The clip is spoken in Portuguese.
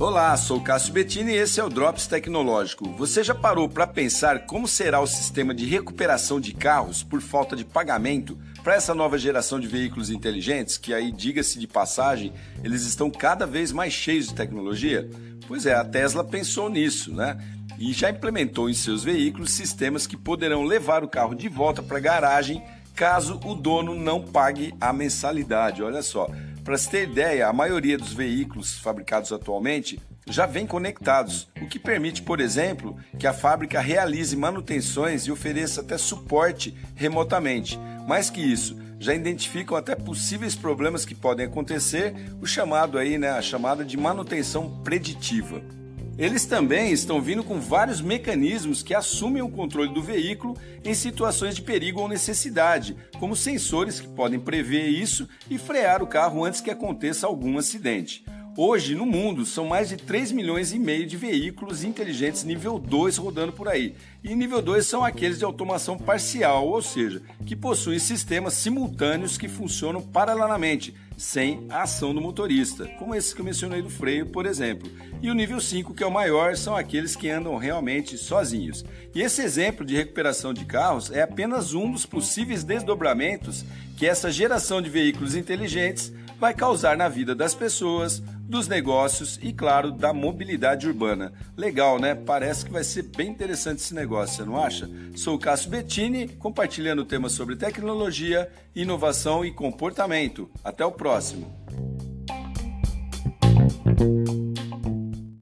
Olá, sou Cássio Bettini e esse é o Drops Tecnológico. Você já parou para pensar como será o sistema de recuperação de carros por falta de pagamento para essa nova geração de veículos inteligentes, que aí, diga-se de passagem, eles estão cada vez mais cheios de tecnologia? Pois é, a Tesla pensou nisso, né? E já implementou em seus veículos sistemas que poderão levar o carro de volta para a garagem caso o dono não pague a mensalidade. Olha só, para se ter ideia, a maioria dos veículos fabricados atualmente já vem conectados, o que permite, por exemplo, que a fábrica realize manutenções e ofereça até suporte remotamente. Mais que isso, já identificam até possíveis problemas que podem acontecer, o chamado aí, né, a chamada de manutenção preditiva. Eles também estão vindo com vários mecanismos que assumem o controle do veículo em situações de perigo ou necessidade, como sensores que podem prever isso e frear o carro antes que aconteça algum acidente. Hoje, no mundo, são mais de 3 milhões e meio de veículos inteligentes nível 2 rodando por aí. E nível 2 são aqueles de automação parcial, ou seja, que possuem sistemas simultâneos que funcionam paralelamente, sem a ação do motorista, como esse que eu mencionei do freio, por exemplo. E o nível 5, que é o maior, são aqueles que andam realmente sozinhos. E esse exemplo de recuperação de carros é apenas um dos possíveis desdobramentos que essa geração de veículos inteligentes vai causar na vida das pessoas, dos negócios e, claro, da mobilidade urbana. Legal, né? Parece que vai ser bem interessante esse negócio, você não acha? Sou o Cássio Bettini, compartilhando temas sobre tecnologia, inovação e comportamento. Até o próximo! próxima.